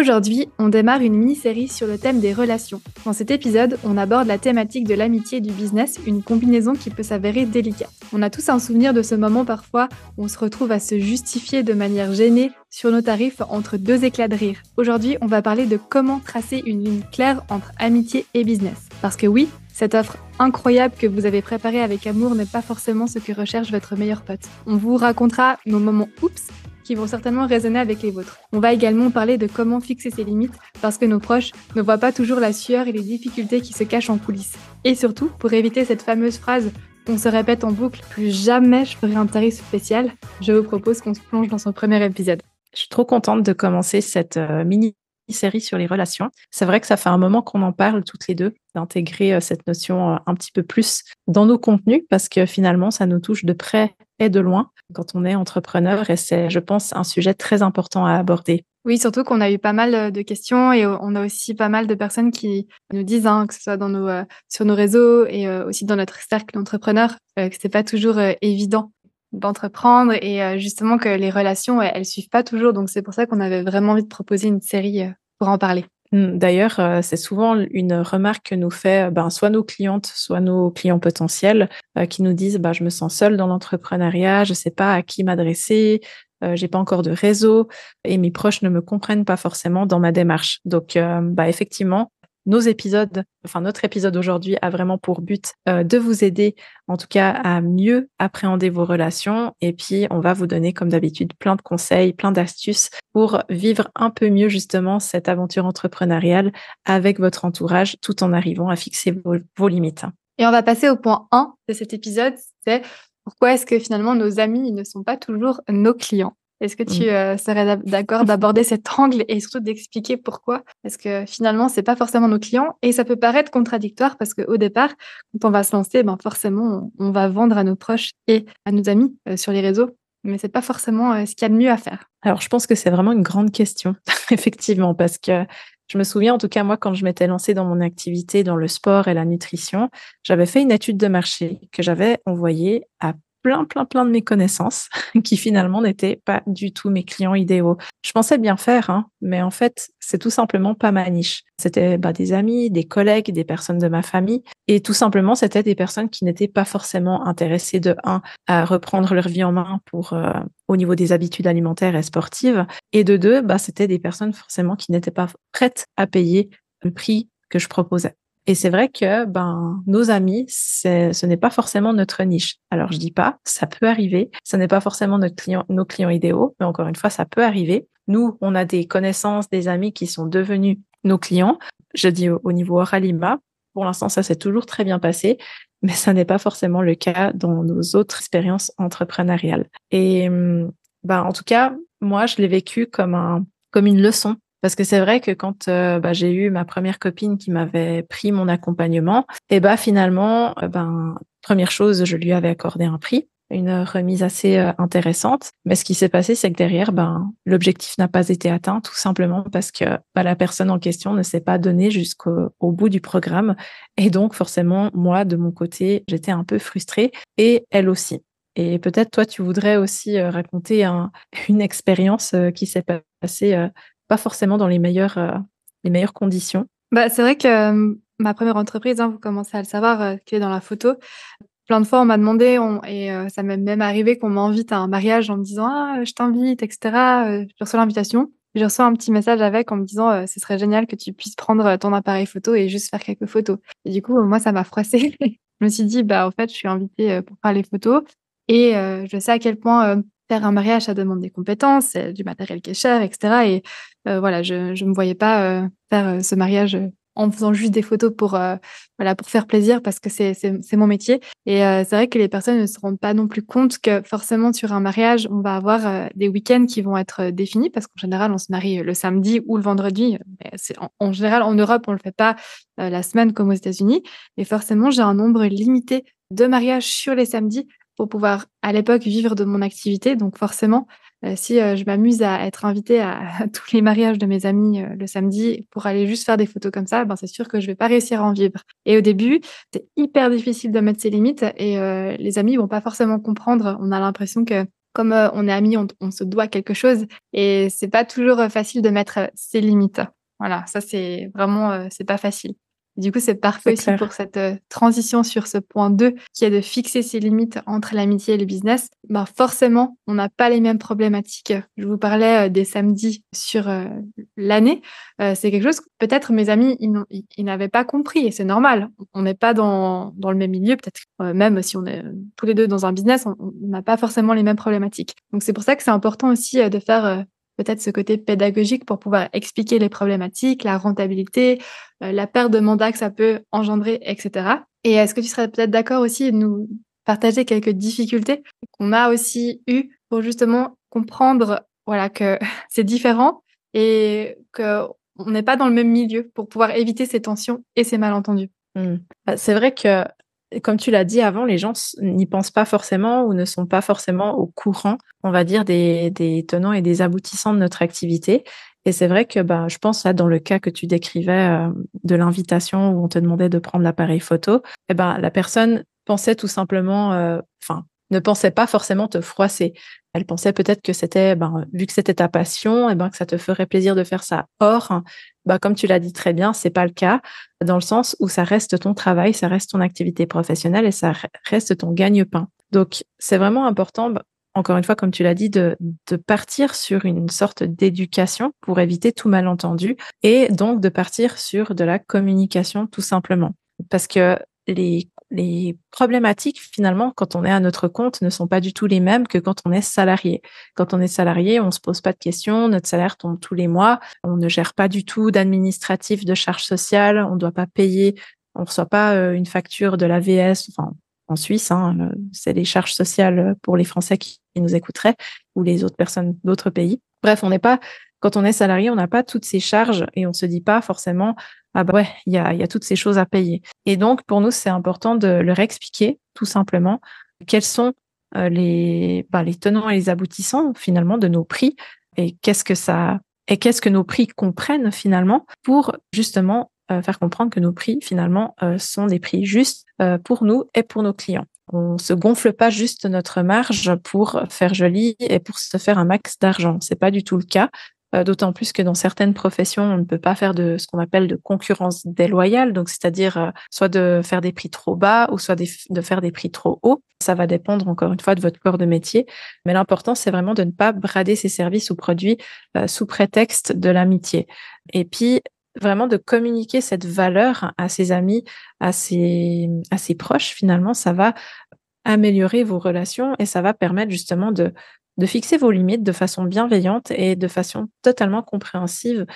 Aujourd'hui, on démarre une mini-série sur le thème des relations. Dans cet épisode, on aborde la thématique de l'amitié et du business, une combinaison qui peut s'avérer délicate. On a tous un souvenir de ce moment parfois où on se retrouve à se justifier de manière gênée sur nos tarifs entre deux éclats de rire. Aujourd'hui, on va parler de comment tracer une ligne claire entre amitié et business. Parce que oui, cette offre incroyable que vous avez préparée avec amour n'est pas forcément ce que recherche votre meilleur pote. On vous racontera nos moments oups qui vont certainement résonner avec les vôtres. On va également parler de comment fixer ses limites parce que nos proches ne voient pas toujours la sueur et les difficultés qui se cachent en coulisses. Et surtout, pour éviter cette fameuse phrase qu'on se répète en boucle, plus jamais je ferai un tarif spécial, je vous propose qu'on se plonge dans son premier épisode. Je suis trop contente de commencer cette euh, mini série sur les relations. C'est vrai que ça fait un moment qu'on en parle toutes les deux, d'intégrer euh, cette notion euh, un petit peu plus dans nos contenus parce que finalement, ça nous touche de près et de loin quand on est entrepreneur et c'est, je pense, un sujet très important à aborder. Oui, surtout qu'on a eu pas mal euh, de questions et on a aussi pas mal de personnes qui nous disent, hein, que ce soit dans nos, sur nos réseaux et aussi dans notre cercle d'entrepreneurs, que c'est pas toujours évident d'entreprendre et justement que les relations elles, suivent pas toujours donc c'est pour ça qu'on avait vraiment envie de proposer une série pour en parler. Mmh, d'ailleurs, euh, c'est souvent une remarque que nous fait euh, ben, soit nos clientes, soit nos clients potentiels euh, qui nous disent bah, Je me sens seule dans l'entrepreneuriat, je ne sais pas à qui m'adresser, euh, j'ai pas encore de réseau et mes proches ne me comprennent pas forcément dans ma démarche. Donc, bah, effectivement, nos épisodes, enfin notre épisode aujourd'hui a vraiment pour but euh, de vous aider en tout cas à mieux appréhender vos relations et puis on va vous donner comme d'habitude plein de conseils, plein d'astuces pour vivre un peu mieux justement cette aventure entrepreneuriale avec votre entourage tout en arrivant à fixer vos, vos limites. Et on va passer au point 1 de cet épisode, c'est pourquoi est-ce que finalement nos amis ne sont pas toujours nos clients? Est-ce que tu mmh. euh, serais d'accord d'aborder cet angle et surtout d'expliquer pourquoi? Parce que finalement, c'est pas forcément nos clients et ça peut paraître contradictoire parce qu'au départ, quand on va se lancer, ben forcément, on va vendre à nos proches et à nos amis euh, sur les réseaux, mais c'est pas forcément euh, ce qu'il y a de mieux à faire. Alors, je pense que c'est vraiment une grande question, effectivement, parce que je me souviens, en tout cas, moi, quand je m'étais lancée dans mon activité dans le sport et la nutrition, j'avais fait une étude de marché que j'avais envoyée à plein, plein, plein de mes connaissances qui finalement n'étaient pas du tout mes clients idéaux. Je pensais bien faire, hein, mais en fait, c'est tout simplement pas ma niche. C'était bah, des amis, des collègues, des personnes de ma famille, et tout simplement, c'était des personnes qui n'étaient pas forcément intéressées de un à reprendre leur vie en main pour euh, au niveau des habitudes alimentaires et sportives, et de deux, bah, c'était des personnes forcément qui n'étaient pas prêtes à payer le prix que je proposais. Et c'est vrai que ben nos amis, ce n'est pas forcément notre niche. Alors je dis pas, ça peut arriver. Ce n'est pas forcément notre client, nos clients idéaux, mais encore une fois, ça peut arriver. Nous, on a des connaissances, des amis qui sont devenus nos clients. Je dis au, niveau Oralima. Pour l'instant, ça s'est toujours très bien passé, mais ça n'est pas forcément le cas dans nos autres expériences entrepreneuriales. Et ben en tout cas, moi, je l'ai vécu comme un comme une leçon parce que c'est vrai que quand euh, bah, j'ai eu ma première copine qui m'avait pris mon accompagnement, et bah finalement, euh, ben première chose, je lui avais accordé un prix, une remise assez euh, intéressante. Mais ce qui s'est passé, c'est que derrière, ben l'objectif n'a pas été atteint, tout simplement parce que bah, la personne en question ne s'est pas donnée jusqu'au bout du programme, et donc forcément, moi de mon côté, j'étais un peu frustrée, et elle aussi. Et peut-être toi, tu voudrais aussi raconter un, une expérience qui s'est passée pas forcément dans les meilleures, euh, les meilleures conditions. Bah, c'est vrai que euh, ma première entreprise, hein, vous commencez à le savoir, euh, qui est dans la photo. Plein de fois, on m'a demandé, et ça m'est même arrivé qu'on m'invite à un mariage en me disant Ah, je t'invite, etc. je reçois l'invitation. Je reçois un petit message avec en me disant Ce serait génial que tu puisses prendre ton appareil photo et juste faire quelques photos. Et du coup, moi, ça m'a froissé. je me suis dit Bah, en fait, je suis invitée pour faire les photos. Et je sais à quel point faire un mariage, ça demande des compétences, du matériel qui est cher, etc. Et voilà, je ne me voyais pas euh, faire euh, ce mariage en faisant juste des photos pour voilà pour faire plaisir parce que c'est c'est mon métier. Et c'est vrai que les personnes ne se rendent pas non plus compte que forcément sur un mariage on va avoir des week-ends qui vont être définis parce qu'en général on se marie le samedi ou le vendredi. C'est en, en, général en Europe on le fait pas la semaine comme aux États-Unis. Et forcément j'ai un nombre limité de mariages sur les samedis pour pouvoir à l'époque vivre de mon activité. Donc forcément, euh, si euh, je m'amuse à être invitée à, tous les mariages de mes amis euh, le samedi pour aller juste faire des photos comme ça, ben c'est sûr que je vais pas réussir à en vivre. Et au début, c'est hyper difficile de mettre ses limites et les amis vont pas forcément comprendre. On a l'impression que comme on est amis, on, se doit quelque chose et c'est pas toujours facile de mettre ses limites. Voilà, ça c'est vraiment c'est pas facile. Du coup, c'est parfait aussi pour cette euh, transition sur ce point 2, qui est de fixer ses limites entre l'amitié et le business. Bah, forcément, on n'a pas les mêmes problématiques. Je vous parlais euh, des samedis sur euh, l'année. c'est quelque chose que peut-être mes amis, ils, n'avaient pas compris et c'est normal. On n'est pas dans, dans le même milieu, peut-être même si on est tous les deux dans un business, on n'a pas forcément les mêmes problématiques. Donc c'est pour ça que c'est important aussi de faire peut-être ce côté pédagogique pour pouvoir expliquer les problématiques, la rentabilité, euh, la perte de mandat que ça peut engendrer, etc. Et est-ce que tu serais peut-être d'accord aussi de nous partager quelques difficultés qu'on a aussi eues pour justement comprendre voilà, que c'est différent et qu'on n'est pas dans le même milieu pour pouvoir éviter ces tensions et ces malentendus? Mmh. Bah, c'est vrai que comme tu l'as dit avant, les gens n'y pensent pas forcément ou ne sont pas forcément au courant, on va dire, des, tenants et des aboutissants de notre activité. Et c'est vrai que bah, je pense là, dans le cas que tu décrivais euh, de l'invitation où on te demandait de prendre l'appareil photo, eh ben, la personne pensait tout simplement, euh, enfin, ne pensait pas forcément te froisser. Elle pensait peut-être que c'était, ben, vu que c'était ta passion, et ben, que ça te ferait plaisir de faire ça. Or, ben, comme tu l'as dit très bien, c'est pas le cas, dans le sens où ça reste ton travail, ça reste ton activité professionnelle et ça reste ton gagne-pain. Donc, c'est vraiment important, ben, encore une fois, comme tu l'as dit, de, de partir sur une sorte d'éducation pour éviter tout malentendu et donc de partir sur de la communication tout simplement. Parce que les les problématiques, finalement, quand on est à notre compte, ne sont pas du tout les mêmes que quand on est salarié. Quand on est salarié, on se pose pas de questions, notre salaire tombe tous les mois, on ne gère pas du tout d'administratif, de charges sociales, on ne doit pas payer, on ne reçoit pas euh, une facture de la VS, enfin, en Suisse, hein, c'est les charges sociales pour les Français qui nous écouteraient ou les autres personnes d'autres pays. Bref, on n'est pas quand on est salarié, on n'a pas toutes ces charges et on se dit pas forcément ah bah ouais, il y a, toutes ces choses à payer. Et donc pour nous, c'est important de leur expliquer tout simplement quels sont euh, les, bah, les tenants et les aboutissants finalement de nos prix et qu'est-ce que ça et qu'est-ce que nos prix comprennent finalement pour justement euh, faire comprendre que nos prix finalement euh, sont des prix justes pour nous et pour nos clients. On se gonfle pas juste notre marge pour faire joli et pour se faire un max d'argent. C'est pas du tout le cas. Euh, d'autant plus que dans certaines professions, on ne peut pas faire de ce qu'on appelle de concurrence déloyale, donc c'est-à-dire euh, soit de faire des prix trop bas ou soit de faire des prix trop hauts. Ça va dépendre encore une fois de votre corps de métier, mais l'important c'est vraiment de ne pas brader ses services ou produits euh, sous prétexte de l'amitié. Et puis vraiment de communiquer cette valeur à ses amis, à ses, à ses proches, finalement, ça va améliorer vos relations et ça va permettre justement de, de fixer vos limites de façon bienveillante et de façon totalement compréhensive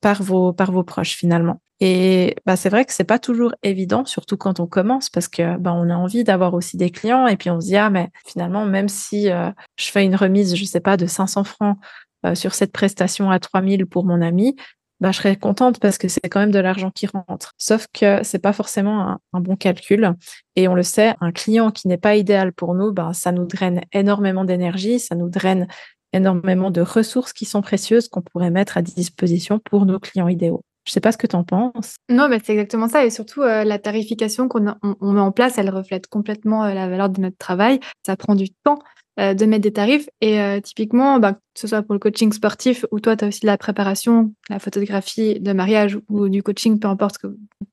par vos, proches finalement. Et bah, c'est vrai que c'est pas toujours évident, surtout quand on commence, parce que bah, on a envie d'avoir aussi des clients et puis on se dit ah mais finalement même si euh, je fais une remise, je sais pas de 500 francs euh, sur cette prestation à 3000 pour mon ami, bah, je serais contente parce que c'est quand même de l'argent qui rentre. Sauf que c'est pas forcément un, bon calcul. Et on le sait, un client qui n'est pas idéal pour nous, bah, ça nous draine énormément d'énergie, ça nous draine énormément de ressources qui sont précieuses qu'on pourrait mettre à disposition pour nos clients idéaux. Je sais pas ce que tu en penses. Non, mais c'est exactement ça. Et surtout, euh, la tarification qu'on on, met en place, elle reflète complètement euh, la valeur de notre travail. Ça prend du temps euh, de mettre des tarifs. Et typiquement, bah, que ce soit pour le coaching sportif ou toi, tu as aussi la préparation, la photographie de mariage ou du coaching, peu importe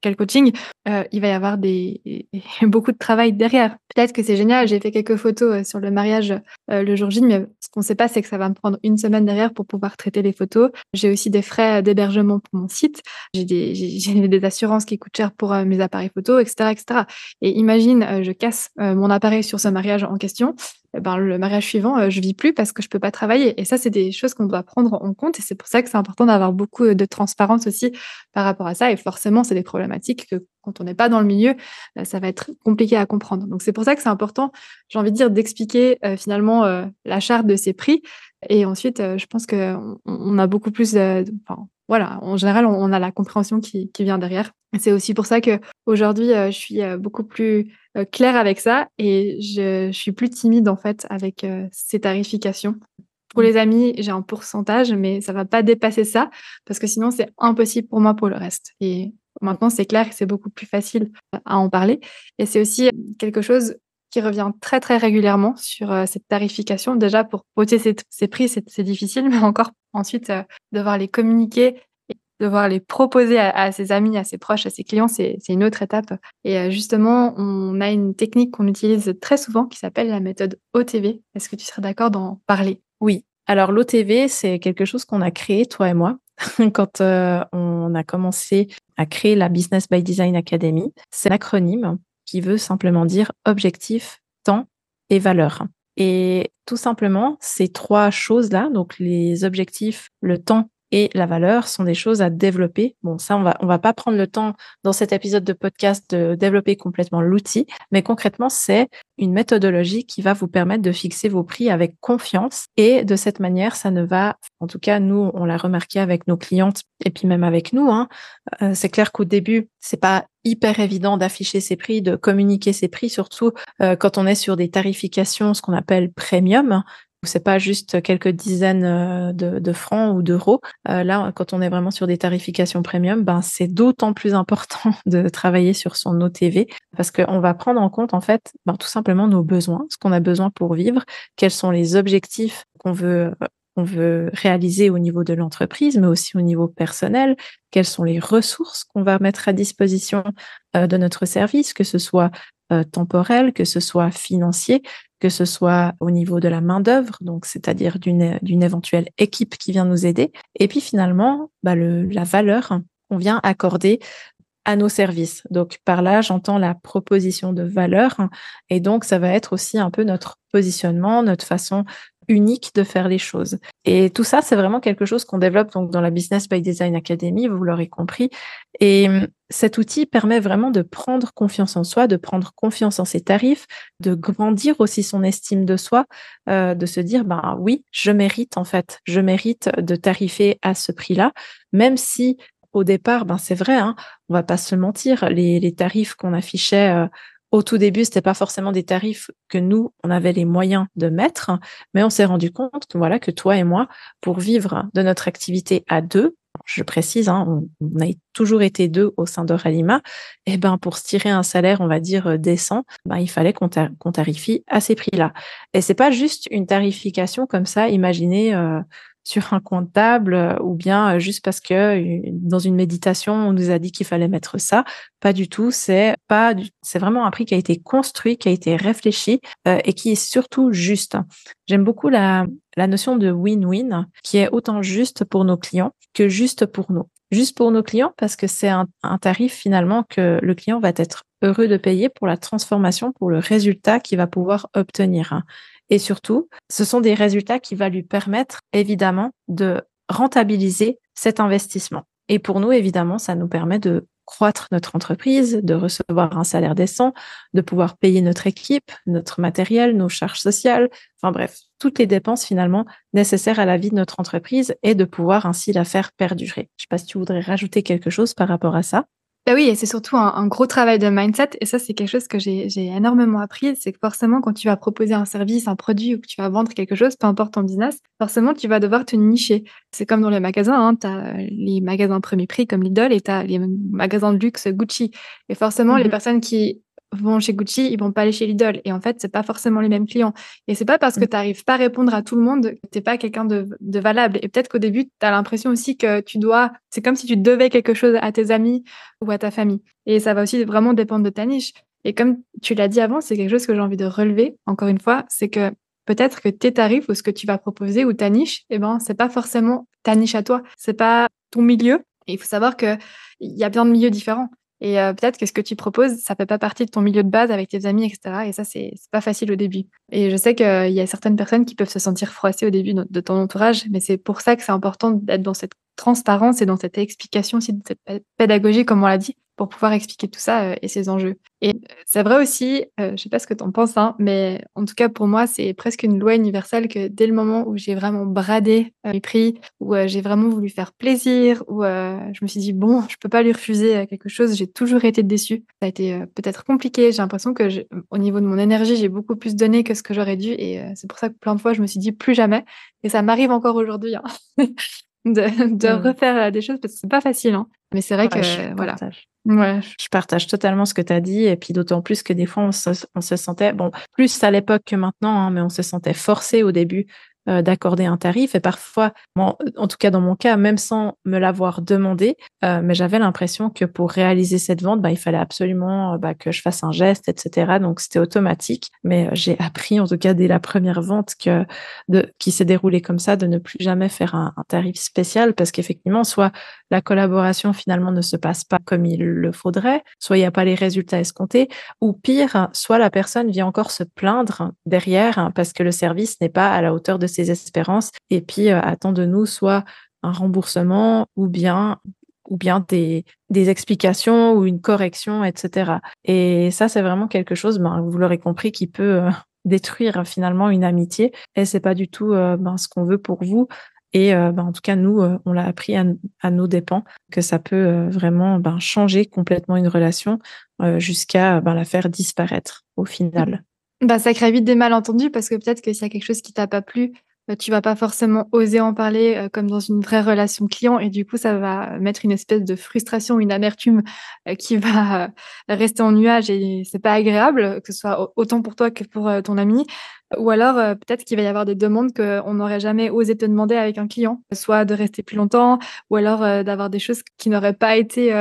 quel coaching, euh, il va y avoir des, beaucoup de travail derrière. Peut-être que c'est génial, j'ai fait quelques photos euh, sur le mariage euh, le jour J, mais ce qu'on ne sait pas, c'est que ça va me prendre une semaine derrière pour pouvoir traiter les photos. J'ai aussi des frais d'hébergement pour mon site, j'ai des, des, assurances qui coûtent cher pour mes appareils photos, etc., etc. Et imagine, je casse mon appareil sur ce mariage en question, eh ben, le mariage suivant, je vis plus parce que je peux pas travailler. Et ça, c'est des choses qu'on doit prendre en compte et c'est pour ça que c'est important d'avoir beaucoup de transparence aussi par rapport à ça. Et forcément, c'est des problématiques que quand on n'est pas dans le milieu, euh, ça va être compliqué à comprendre. Donc c'est pour ça que c'est important, j'ai envie de dire, d'expliquer euh, finalement euh, la charte de ces prix. Et ensuite, je pense qu'on on a beaucoup plus, enfin, voilà, en général, on, a la compréhension qui, vient derrière. C'est aussi pour ça que aujourd'hui, je suis beaucoup plus claire avec ça et je, suis plus timide en fait avec ces tarifications. Pour les amis, j'ai un pourcentage, mais ça va pas dépasser ça parce que sinon c'est impossible pour moi pour le reste. Et maintenant c'est clair et c'est beaucoup plus facile à en parler. Et c'est aussi quelque chose qui revient très très régulièrement sur cette tarification. Déjà pour voter ces, prix, c'est difficile, mais encore ensuite devoir les communiquer devoir les proposer à, ses amis, à ses proches, à ses clients, c'est une autre étape. Et euh, justement, on a une technique qu'on utilise très souvent qui s'appelle la méthode OTV. Est-ce que tu serais d'accord d'en parler? Oui. Alors l'OTV, c'est quelque chose qu'on a créé, toi et moi, quand euh, on a commencé à créer la Business by Design Academy. C'est un acronyme qui veut simplement dire objectif, temps et valeur. Et tout simplement, ces trois choses-là, donc les objectifs, le temps et la valeur sont des choses à développer. Bon, ça, on va, va pas prendre le temps dans cet épisode de podcast de développer complètement l'outil, mais concrètement, c'est une méthodologie qui va vous permettre de fixer vos prix avec confiance et de cette manière, ça ne va, en tout cas, nous, on l'a remarqué avec nos clientes et puis même avec nous, hein, euh, c'est clair qu'au début, c'est pas hyper évident d'afficher ses prix, de communiquer ses prix, surtout euh, quand on est sur des tarifications, ce qu'on appelle premium c'est pas juste quelques dizaines euh, de, francs ou d'euros. Euh, là, quand on est vraiment sur des tarifications premium, ben c'est d'autant plus important de travailler sur son OTV parce qu'on va prendre en compte en fait ben, tout simplement nos besoins, ce qu'on a besoin pour vivre, quels sont les objectifs qu'on veut on veut réaliser au niveau de l'entreprise, mais aussi au niveau personnel, quelles sont les ressources qu'on va mettre à disposition euh, de notre service, que ce soit temporel, que ce soit financier que ce soit au niveau de la main-d'œuvre, donc c'est-à-dire d'une éventuelle équipe qui vient nous aider, et puis finalement bah, la valeur qu'on vient accorder à nos services. Donc par là, j'entends la proposition de valeur, et donc ça va être aussi un peu notre positionnement, notre façon unique de faire les choses. Et tout ça, c'est vraiment quelque chose qu'on développe donc dans la Business by Design Academy, vous l'aurez compris. Et hum, cet outil permet vraiment de prendre confiance en soi, de prendre confiance en ses tarifs, de grandir aussi son estime de soi, euh, de se dire, ben oui, je mérite en fait, je mérite de tarifer à ce prix-là, même si au départ, ben c'est vrai, hein, on va pas se mentir, les, les tarifs qu'on affichait euh, au tout début, c'était pas forcément des tarifs que nous, on avait les moyens de mettre, mais on s'est rendu compte que voilà, que toi et moi, pour vivre de notre activité à deux, je précise, hein, on, a toujours été deux au sein de Ralima, et eh ben pour se tirer un salaire, on va dire euh, décent, ben il fallait qu'on tarifie à ces prix-là. Et c'est pas juste une tarification comme ça, imaginez euh, sur un comptable euh, ou bien euh, juste parce que euh, dans une méditation on nous a dit qu'il fallait mettre ça. Pas du tout c'est pas c'est vraiment un prix qui a été construit qui a été réfléchi et qui est surtout juste. J'aime beaucoup la la notion de win-win qui est autant juste pour nos clients que juste pour nous. Juste pour nos clients parce que c'est un, un tarif finalement que le client va être heureux de payer pour la transformation pour le résultat qu'il va pouvoir obtenir et surtout, ce sont des résultats qui vont lui permettre, évidemment, de rentabiliser cet investissement. Et pour nous, évidemment, ça nous permet de croître notre entreprise, de recevoir un salaire décent, de pouvoir payer notre équipe, notre matériel, nos charges sociales, enfin bref, toutes les dépenses finalement nécessaires à la vie de notre entreprise et de pouvoir ainsi la faire perdurer. Je ne sais pas si tu voudrais rajouter quelque chose par rapport à ça. Bah oui, et c'est surtout un, gros travail de mindset. Et ça, c'est quelque chose que j'ai énormément appris. C'est que forcément, quand tu vas proposer un service, un produit ou que tu vas vendre quelque chose, peu importe ton business, forcément, tu vas devoir te nicher. C'est comme dans les magasins. Hein, tu as les magasins premier prix comme Lidl et tu as les magasins de luxe Gucci. Et forcément, les mmh personnes qui vont chez Gucci, ils vont pas aller chez Lidl. Et en fait, c'est pas forcément les mêmes clients. Et c'est pas parce que mm. tu n'arrives pas à répondre à tout le monde que t'es pas quelqu'un de, valable. Et peut-être qu'au début, tu as l'impression aussi que tu dois, c'est comme si tu devais quelque chose à tes amis ou à ta famille. Et ça va aussi vraiment dépendre de ta niche. Et comme tu l'as dit avant, c'est quelque chose que j'ai envie de relever, encore une fois, c'est que peut-être que tes tarifs ou ce que tu vas proposer ou ta niche, eh ben, c'est pas forcément ta niche à toi. C'est pas ton milieu. Et il faut savoir qu'il y a plein de milieux différents. Et euh, peut-être que ce que tu proposes, ça fait pas partie de ton milieu de base avec tes amis, etc. Et ça, c'est pas facile au début. Et je sais qu'il y a certaines personnes qui peuvent se sentir froissées au début de ton entourage, mais c'est pour ça que c'est important d'être dans cette transparence et dans cette explication aussi, de cette pédagogie, comme on l'a dit, pour pouvoir expliquer tout ça euh, et ses enjeux. Et c'est vrai aussi, euh, je sais pas ce que tu en penses, hein, mais en tout cas pour moi, c'est presque une loi universelle que dès le moment où j'ai vraiment bradé euh, mes prix, où j'ai vraiment voulu faire plaisir, où je me suis dit, bon, je peux pas lui refuser quelque chose, j'ai toujours été déçue. Ça a été peut-être compliqué, j'ai l'impression que au niveau de mon énergie, j'ai beaucoup plus donné que ce que j'aurais dû, et c'est pour ça que plein de fois, je me suis dit plus jamais, et ça m'arrive encore aujourd'hui. Hein. de, de Mmh. refaire des choses parce que c'est pas facile. Hein. Mais c'est vrai Ouais, que je voilà. partage. Ouais. Je partage totalement ce que tu as dit et puis d'autant plus que des fois on se, on se sentait, bon, plus à l'époque que maintenant, hein, mais on se sentait forcé au début euh, d'accorder un tarif et parfois, en tout cas dans mon cas, même sans me l'avoir demandé, euh, mais j'avais l'impression que pour réaliser cette vente, bah, il fallait absolument bah, que je fasse un geste, etc. Donc c'était automatique, mais j'ai appris en tout cas dès la première vente que qui s'est déroulée comme ça de ne plus jamais faire un, un tarif spécial parce qu'effectivement, soit la collaboration finalement ne se passe pas comme il le faudrait, soit il n'y a pas les résultats escomptés, ou pire, soit la personne vient encore se plaindre derrière parce que le service n'est pas à la hauteur de ses espérances et puis euh, attend de nous soit un remboursement ou bien ou bien des, des explications ou une correction, etc. Et ça, c'est vraiment quelque chose, ben, vous l'aurez compris, qui peut euh, détruire finalement une amitié. Et c'est pas du tout euh, ben, ce qu'on veut pour vous. Et ben, en tout cas, nous, on l'a appris à, nos dépens que ça peut vraiment changer complètement une relation jusqu'à la faire disparaître au final. Bah, ça crée vite des malentendus parce que peut-être que s'il y a quelque chose qui t'a pas plu, bah, tu vas pas forcément oser en parler euh, comme dans une vraie relation client et du coup ça va mettre une espèce de frustration, une amertume euh, qui va euh, rester en nuage et c'est pas agréable que ce soit autant pour toi que pour euh, ton ami. Ou alors euh, peut-être qu'il va y avoir des demandes qu'on n'aurait jamais osé te demander avec un client, soit de rester plus longtemps ou alors euh, d'avoir des choses qui n'auraient pas été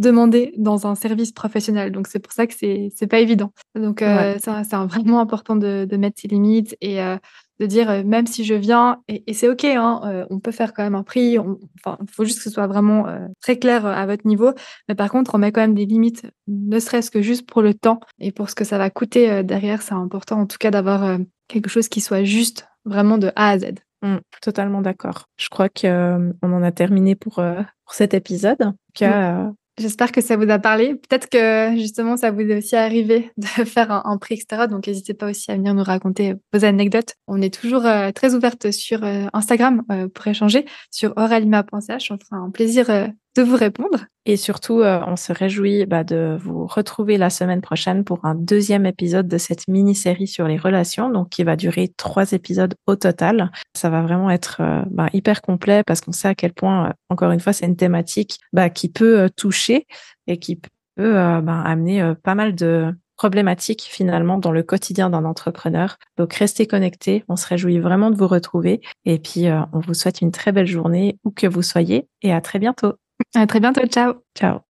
demandées dans un service professionnel. Donc c'est pour ça que c'est c'est pas évident. Donc euh, Ouais. c'est vraiment important de, de mettre ses limites et euh, de dire euh, même si je viens et, et c'est ok, hein, euh, on peut faire quand même un prix. Enfin, il faut juste que ce soit vraiment très clair à votre niveau. Mais par contre, on met quand même des limites, ne serait-ce que juste pour le temps et pour ce que ça va coûter derrière. C'est important en tout cas d'avoir quelque chose qui soit juste vraiment de A à Z. Mm, totalement d'accord. Je crois que euh, en a terminé pour, euh, pour cet épisode. En tout cas, euh, J'espère que ça vous a parlé. Peut-être que justement ça vous est aussi arrivé de faire un, prix, etc. Donc n'hésitez pas aussi à venir nous raconter vos anecdotes. On est toujours euh, très ouverte sur euh, Instagram euh, pour échanger sur oralima.ch. On fera un plaisir de vous répondre. Et surtout, euh, on se réjouit bah, de vous retrouver la semaine prochaine pour un deuxième épisode de cette mini-série sur les relations, donc qui va durer trois épisodes au total. Ça va vraiment être euh, bah, hyper complet parce qu'on sait à quel point, euh, encore une fois, c'est une thématique bah, qui peut euh, toucher et qui peut bah, amener pas mal de problématiques finalement dans le quotidien d'un entrepreneur. Donc restez connectés, on se réjouit vraiment de vous retrouver et puis on vous souhaite une très belle journée où que vous soyez et à très bientôt. À très bientôt. Ciao. Ciao.